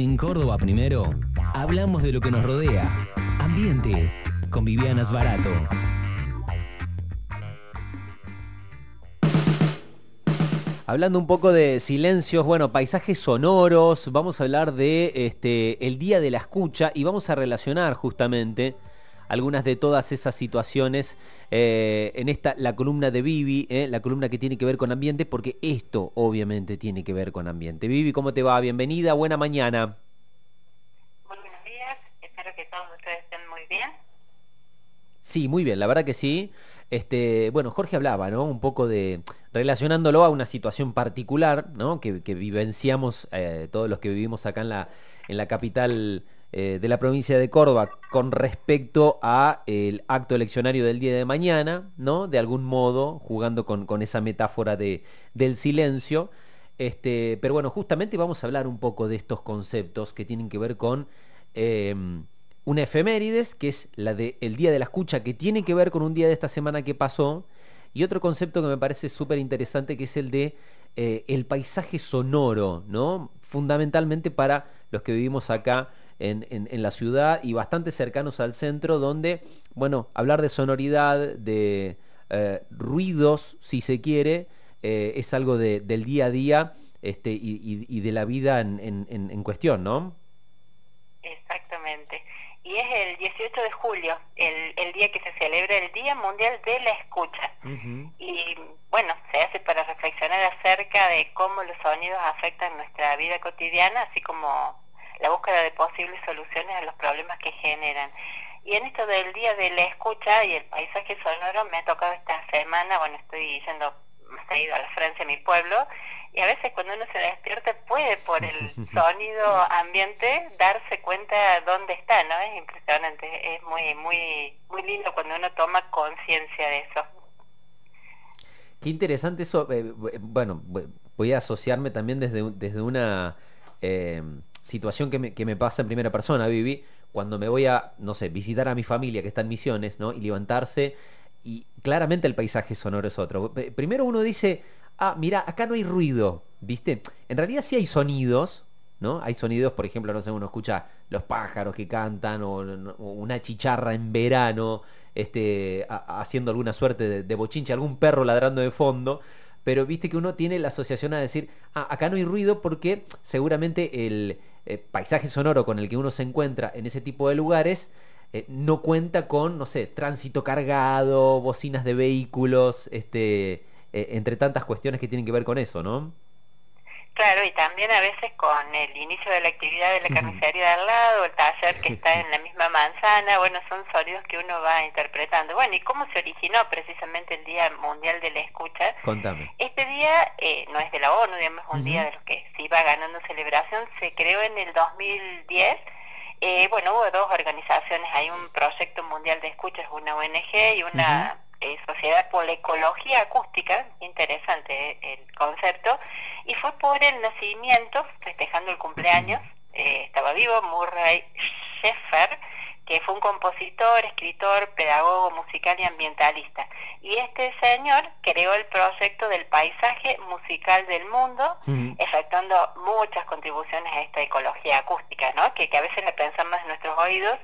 En Córdoba Primero, hablamos de lo que nos rodea. Ambiente, con Vivianas Barato. Hablando un poco de silencios, bueno, paisajes sonoros, vamos a hablar de este, el Día de la Escucha y vamos a relacionar justamente algunas de todas esas situaciones eh, en esta, la columna de Vivi, eh, la columna que tiene que ver con ambiente, porque esto obviamente tiene que ver con ambiente. Vivi, ¿cómo te va? Bienvenida, buena mañana. Muy buenos días, espero que todos ustedes estén muy bien. Sí, muy bien, la verdad que sí. Este, bueno, Jorge hablaba, ¿no? Un poco de relacionándolo a una situación particular, ¿no? Que, vivenciamos eh, todos los que vivimos acá en la, en la capital eh, de la provincia de Córdoba con respecto a acto eleccionario del día de mañana, ¿no? De algún modo, jugando con, esa metáfora de, del silencio. Este, pero bueno, justamente vamos a hablar un poco de estos conceptos que tienen que ver con em, una efemérides, que es la del el Día de la Escucha, que tiene que ver con un día de esta semana que pasó, y otro concepto que me parece súper interesante, que es el de eh, el paisaje sonoro, ¿no? Fundamentalmente para los que vivimos acá en, la ciudad y bastante cercanos al centro, donde, bueno, hablar de sonoridad, de eh, ruidos, si se quiere, eh, es algo del día a día este, y, de la vida en, cuestión, ¿no? Exactamente. Y es el 18 de julio, el, día que se celebra el Día Mundial de la Escucha. Y bueno, se hace para reflexionar acerca de cómo los sonidos afectan nuestra vida cotidiana, así como la búsqueda de posibles soluciones a los problemas que generan. Y en esto del día de la escucha y el paisaje sonoro me ha tocado esta semana, bueno, estoy yendo más seguido a la Francia, mi pueblo, y a veces cuando uno se despierta puede por el sonido ambiente darse cuenta dónde está, ¿no? Es impresionante, es muy, muy, muy lindo cuando uno toma conciencia de eso. Qué interesante eso, eh, bueno, voy a asociarme también desde, desde una... Eh, situación que me, pasa en primera persona, Vivi, cuando me voy a, no sé, visitar a mi familia que está en Misiones, ¿no? Y levantarse y claramente el paisaje sonoro es otro. Primero uno dice, ah, mira, acá no hay ruido, ¿viste? En realidad sí hay sonidos, ¿no? Hay sonidos, por ejemplo, no sé, uno escucha los pájaros que cantan o, una chicharra en verano, este, haciendo alguna suerte de, de, bochinche, algún perro ladrando de fondo, pero viste que uno tiene la asociación a decir, ah, acá no hay ruido porque seguramente el, eh, paisaje sonoro con el que uno se encuentra en ese tipo de lugares eh, no cuenta con, no sé, tránsito cargado, bocinas de vehículos, este, eh, entre tantas cuestiones que tienen que ver con eso, ¿no? Claro, y también a veces con el inicio de la actividad de la carnicería de al lado, el taller que está en la misma manzana, bueno, son sonidos que uno va interpretando. Bueno, ¿y cómo se originó precisamente el Día Mundial de la Escucha? Contame. Este día eh, no es de la ONU, digamos, es un día de los que se iba ganando celebración, se creó en el 2010. Eh, bueno, hubo dos organizaciones, hay un proyecto mundial de escucha, es una ONG y una eh, Sociedad por la Ecología Acústica, interesante eh, el concepto, y fue por el nacimiento, festejando el cumpleaños, eh, estaba vivo, Murray Sheffer, que fue un compositor, escritor, pedagogo musical y ambientalista. Y este señor creó el proyecto del paisaje musical del mundo, efectuando muchas contribuciones a esta ecología acústica, ¿no? que, a veces la pensamos en nuestros oídos.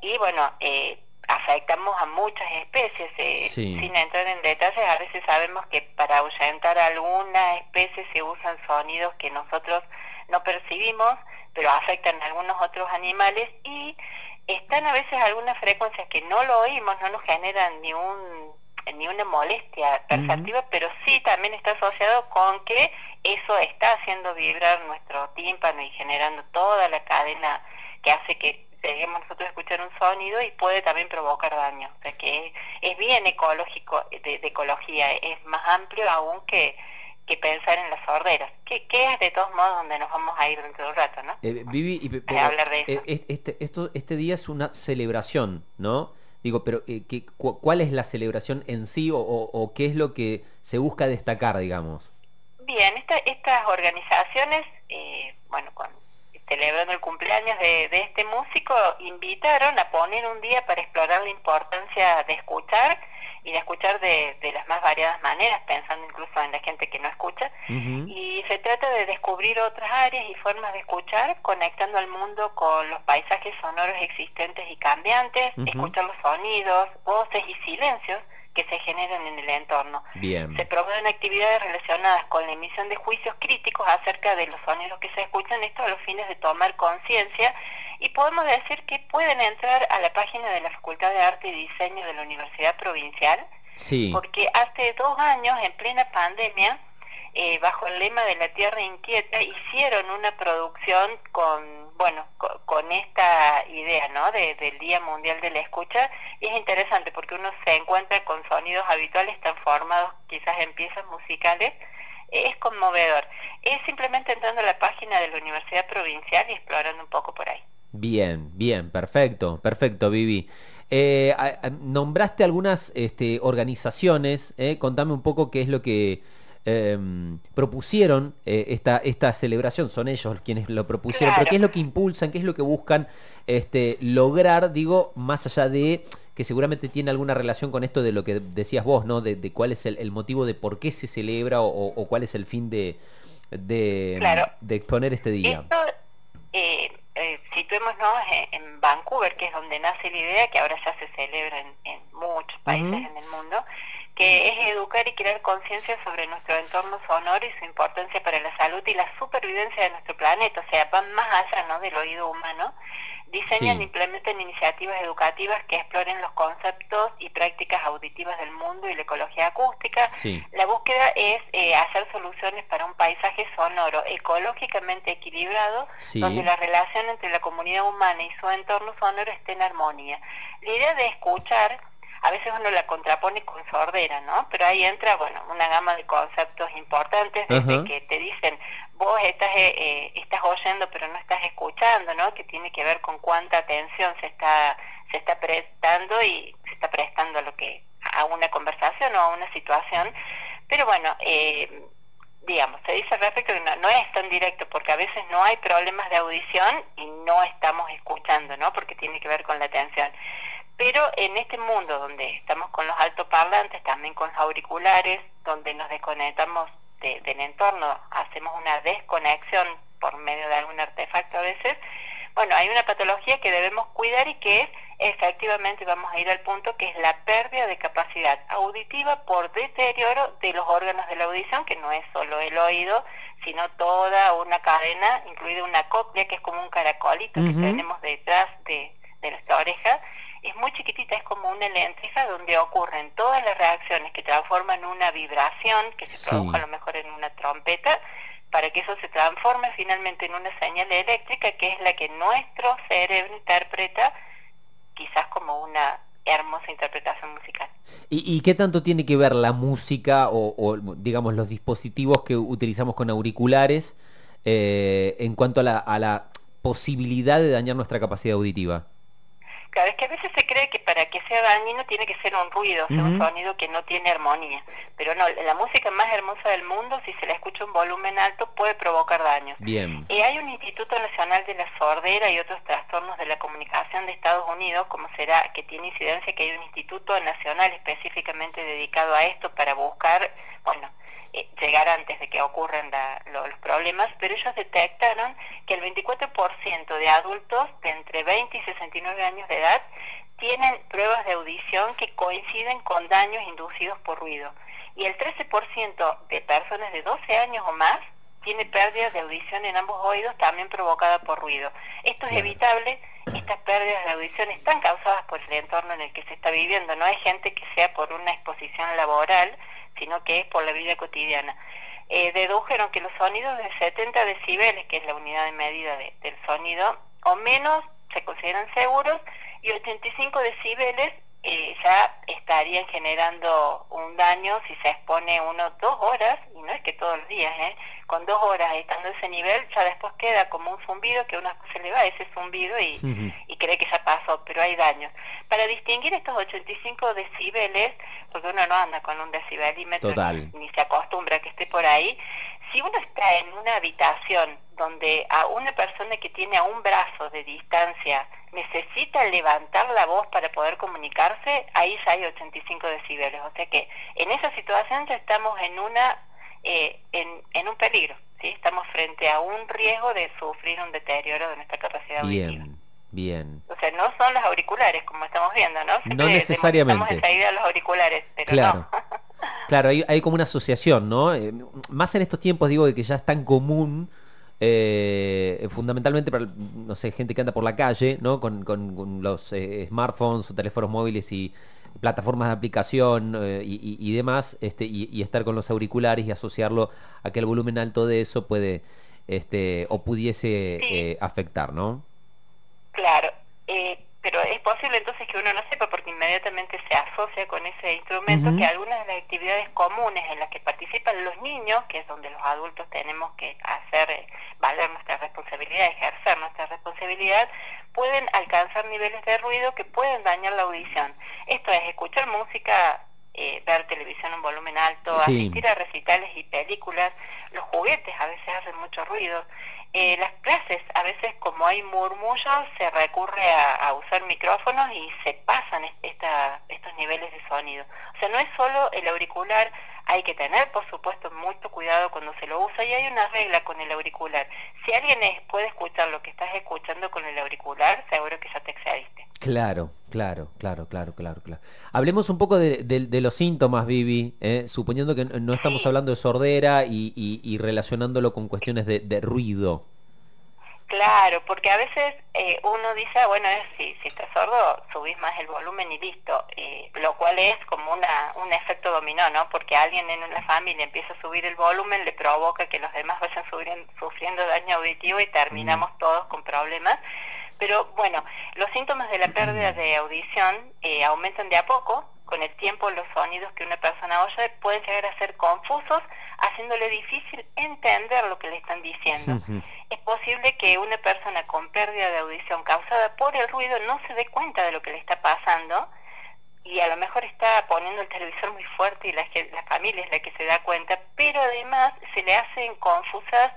Y bueno, eh, afectamos a muchas especies. Eh, sin entrar en detalles, a veces sabemos que para ahuyentar a alguna especie se usan sonidos que nosotros no percibimos, pero afectan a algunos otros animales y están a veces algunas frecuencias que no lo oímos, no nos generan ni un ni una molestia perceptiva, pero sí también está asociado con que eso está haciendo vibrar nuestro tímpano y generando toda la cadena que hace que debemos nosotros escuchar un sonido y puede también provocar daño. O sea que es, bien ecológico, de, ecología, es más amplio aún que, que pensar en las sorderas, que, que, es de todos modos donde nos vamos a ir dentro de un rato, ¿no? Eh, Vivi, y, hablar de eso. Eh, este, esto, este día es una celebración, ¿no? Digo, pero eh, ¿qué, ¿cuál es la celebración en sí o, o, qué es lo que se busca destacar, digamos? Bien, esta, estas organizaciones, eh, bueno, con celebrando el cumpleaños de, de, este músico, invitaron a poner un día para explorar la importancia de escuchar y de escuchar de, de las más variadas maneras, pensando incluso en la gente que no escucha. Y se trata de descubrir otras áreas y formas de escuchar, conectando al mundo con los paisajes sonoros existentes y cambiantes, escuchar los sonidos, voces y silencios que se generan en el entorno. Bien. Se promueven actividades relacionadas con la emisión de juicios críticos acerca de los sonidos que se escuchan, esto a los fines de tomar conciencia, y podemos decir que pueden entrar a la página de la Facultad de Arte y Diseño de la Universidad Provincial, sí. porque hace dos años, en plena pandemia, eh, bajo el lema de la Tierra Inquieta, hicieron una producción con bueno, con, esta idea, ¿no? del Día Mundial de la Escucha, y es interesante porque uno se encuentra con sonidos habituales transformados quizás en piezas musicales, es conmovedor. Es simplemente entrando a la página de la Universidad Provincial y explorando un poco por ahí. Bien, bien, perfecto, perfecto, Vivi. Eh, nombraste algunas este, organizaciones, eh, contame un poco qué es lo que Em, propusieron eh, esta, esta celebración, son ellos quienes lo propusieron, pero ¿qué es lo que impulsan, qué es lo que buscan este, lograr, digo, más allá de que seguramente tiene alguna relación con esto de lo que decías vos, ¿no? De, cuál es el, motivo de por qué se celebra o, cuál es el fin de, de, exponer este día. Esto, eh, eh, situémonos en, Vancouver, que es donde nace la idea, que ahora ya se celebra en, muchos países en el mundo, que es educar y crear conciencia sobre nuestro entorno sonoro y su importancia para la salud y la supervivencia de nuestro planeta, o sea, van más allá ¿no? del oído humano, diseñan e implementan iniciativas educativas que exploren los conceptos y prácticas auditivas del mundo y la ecología acústica. La búsqueda es eh, hacer soluciones para un paisaje sonoro ecológicamente equilibrado, donde la relación entre la comunidad humana y su entorno sonoro esté en armonía. La idea de escuchar a veces uno la contrapone con sordera, ¿no? Pero ahí entra, bueno, una gama de conceptos importantes desde que te dicen, vos estás, eh, eh, estás oyendo pero no estás escuchando, ¿no? Que tiene que ver con cuánta atención se está, se está prestando y se está prestando a lo que, a una conversación o a una situación. Pero bueno, eh, digamos, se dice respecto que no, no, es tan directo porque a veces no hay problemas de audición y no estamos escuchando, ¿no? Porque tiene que ver con la atención. Pero en este mundo donde estamos con los altoparlantes, también con los auriculares, donde nos desconectamos del entorno, hacemos una desconexión por medio de algún artefacto a veces, bueno, hay una patología que debemos cuidar y que es efectivamente, vamos a ir al punto, que es la pérdida de capacidad auditiva por deterioro de los órganos de la audición, que no es solo el oído, sino toda una cadena, incluida una cóclea, que es como un caracolito que tenemos detrás de, de nuestra oreja, es muy chiquitita, es como una lenteja donde ocurren todas las reacciones que transforman una vibración que se produjo a lo mejor en una trompeta, para que eso se transforme finalmente en una señal eléctrica que es la que nuestro cerebro interpreta quizás como una hermosa interpretación musical. ¿Y, qué tanto tiene que ver la música o, digamos los dispositivos que utilizamos con auriculares eh, en cuanto a la, a la posibilidad de dañar nuestra capacidad auditiva? Claro, es que a veces se cree que para que sea dañino tiene que ser un ruido, un sonido que no tiene armonía. Pero no, la música más hermosa del mundo, si se la escucha un volumen alto, puede provocar daños. Bien. Y hay un Instituto Nacional de la Sordera y otros trastornos de la comunicación de Estados Unidos, como será que tiene incidencia que hay un instituto nacional específicamente dedicado a esto para buscar, bueno, eh, llegar antes de que ocurran los problemas, pero ellos detectaron que el 24% de adultos de entre 20 y 69 años de edad tienen pruebas de audición que coinciden con daños inducidos por ruido. Y el 13% de personas de 12 años o más tiene pérdidas de audición en ambos oídos también provocada por ruido. Esto es evitable, estas pérdidas de audición están causadas por el entorno en el que se está viviendo, no hay gente que sea por una exposición laboral, sino que es por la vida cotidiana. Eh, dedujeron que los sonidos de 70 decibeles, que es la unidad de medida del sonido, o menos se consideran seguros y 85 decibeles eh, ya estarían generando un daño si se expone uno dos horas no es que todos los días, ¿eh? con dos horas estando ese nivel, ya después queda como un zumbido que uno se le va ese zumbido y, y cree que ya pasó, pero hay daños. Para distinguir estos 85 decibeles, porque uno no anda con un decibelímetro ni se acostumbra a que esté por ahí, si uno está en una habitación donde a una persona que tiene a un brazo de distancia necesita levantar la voz para poder comunicarse, ahí ya hay 85 decibeles. O sea que en esa situación ya estamos en, una, eh, en, un peligro, ¿sí? estamos frente a un riesgo de sufrir un deterioro de nuestra capacidad bien, auditiva. Bien, O sea, no son los auriculares, como estamos viendo, ¿no? no necesariamente. enseguida los auriculares, pero claro. no. claro, hay, hay, como una asociación, ¿no? Eh, más en estos tiempos, digo, de que ya es tan común eh, fundamentalmente para, no sé, gente que anda por la calle, ¿no? Con, los eh, smartphones o teléfonos móviles y plataformas de aplicación eh, y, demás, este, y, estar con los auriculares y asociarlo a que el volumen alto de eso puede, este, o pudiese afectar, ¿no? Claro pero es posible entonces que uno no sepa porque inmediatamente se asocia con ese instrumento que algunas de las actividades comunes en las que participan los niños, que es donde los adultos tenemos que hacer eh, valer nuestra responsabilidad, ejercer nuestra responsabilidad, pueden alcanzar niveles de ruido que pueden dañar la audición. Esto es escuchar música eh, ver televisión en volumen alto, asistir a recitales y películas, los juguetes a veces hacen mucho ruido, eh, las clases a veces como hay murmullos se recurre a, usar micrófonos y se pasan esta, estos niveles de sonido. O sea, no es solo el auricular, hay que tener por supuesto mucho cuidado cuando se lo usa y hay una regla con el auricular. Si alguien puede escuchar lo que estás escuchando con el auricular, seguro que ya te excediste. Claro, claro, claro, claro, claro, claro. Hablemos un poco de, los síntomas, Vivi, ¿eh? suponiendo que no estamos hablando de sordera y, relacionándolo con cuestiones de, ruido. Claro, porque a veces eh, uno dice, bueno, si, si estás sordo, subís más el volumen y listo, eh, lo cual es como una, un efecto dominó, ¿no? Porque alguien en una familia empieza a subir el volumen, le provoca que los demás vayan sufriendo daño auditivo y terminamos mm. todos con problemas. Pero bueno, los síntomas de la pérdida de audición eh, aumentan de a poco. Con el tiempo los sonidos que una persona oye pueden llegar a ser confusos, haciéndole difícil entender lo que le están diciendo. Es posible que una persona con pérdida de audición causada por el ruido no se dé cuenta de lo que le está pasando y a lo mejor está poniendo el televisor muy fuerte y la, la familia es la que se da cuenta, pero además se le hacen confusas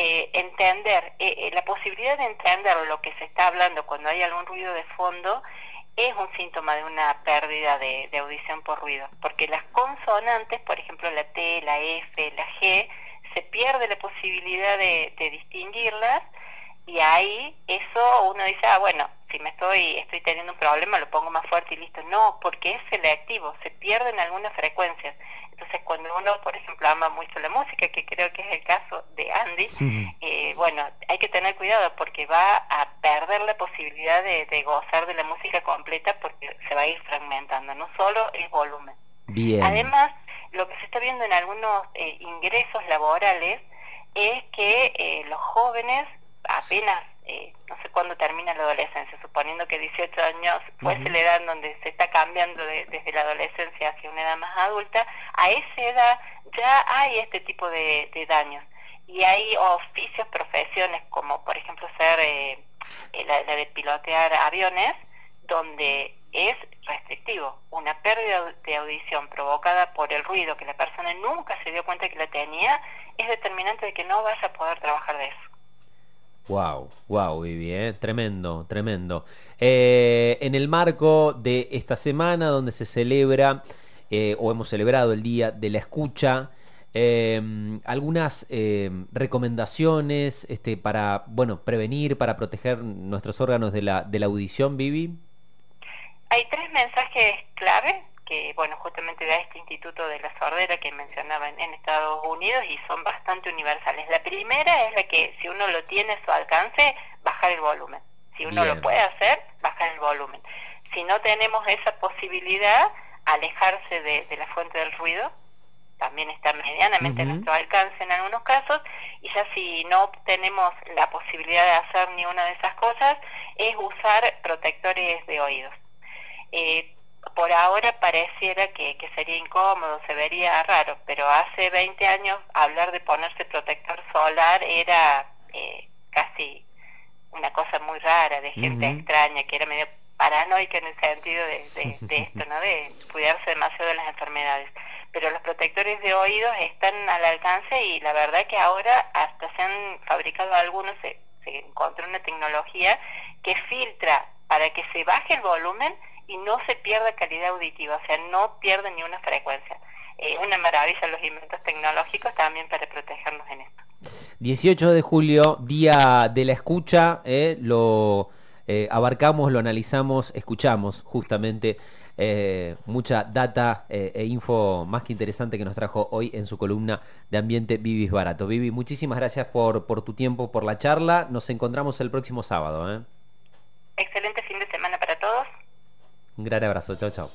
eh, entender, eh, eh, la posibilidad de entender lo que se está hablando cuando hay algún ruido de fondo es un síntoma de una pérdida de, audición por ruido, porque las consonantes, por ejemplo la T, la F, la G, se pierde la posibilidad de, de distinguirlas y ahí eso uno dice, ah, bueno, si me estoy, estoy teniendo un problema lo pongo más fuerte y listo. No, porque es selectivo, se pierden algunas frecuencias. Entonces cuando uno, por ejemplo, ama mucho la música, que creo que es el caso de Andy, eh, bueno, hay que tener cuidado porque va a perder la posibilidad de, gozar de la música completa porque se va a ir fragmentando, no solo el volumen. Además, lo que se está viendo en algunos eh, ingresos laborales es que eh, los jóvenes apenas, eh, no sé cuándo termina la adolescencia, suponiendo que 18 años fuese la edad donde se está cambiando desde la adolescencia hacia una edad más adulta, a esa edad ya hay este tipo de, daños. Y hay oficios, profesiones, como por ejemplo ser eh, eh, la, de pilotear aviones, donde es restrictivo. Una pérdida de audición provocada por el ruido que la persona nunca se dio cuenta que la tenía es determinante de que no vas a poder trabajar de eso. Wow, wow, Vivi, ¿eh? tremendo, tremendo. Eh, en el marco de esta semana donde se celebra, eh, o hemos celebrado el Día de la Escucha, algunas recomendaciones este, para, bueno, prevenir, para proteger nuestros órganos de la, de la audición, Vivi. Hay tres mensajes clave que, bueno, justamente da este Instituto de la Sordera que mencionaba en, Estados Unidos y son bastante universales. La primera es la que si uno lo tiene a su alcance, bajar el volumen. Si uno lo puede hacer, bajar el volumen. Si no tenemos esa posibilidad, alejarse de, la fuente del ruido, también está medianamente a nuestro alcance en algunos casos, y ya si no tenemos la posibilidad de hacer ni una de esas cosas, es usar protectores de oídos. Eh, por ahora pareciera que, que, sería incómodo, se vería raro, pero hace 20 años hablar de ponerse protector solar era eh, casi una cosa muy rara, de gente extraña, que era medio paranoica en el sentido de, de, esto, ¿no? De cuidarse demasiado de las enfermedades. Pero los protectores de oídos están al alcance y la verdad que ahora hasta se han fabricado algunos, se, se encontró una tecnología que filtra para que se baje el volumen y no se pierda calidad auditiva, o sea, no pierde ni una frecuencia. Eh, una maravilla los inventos tecnológicos también para protegernos en esto. 18 de julio, día de la escucha, eh, lo eh, abarcamos, lo analizamos, escuchamos justamente eh, mucha data e info más que interesante que nos trajo hoy en su columna de Ambiente Vivis Barato. Vivi, muchísimas gracias por, por tu tiempo, por la charla. Nos encontramos el próximo sábado. Excelente fin de semana para todos. Un gran abrazo, chao, chao.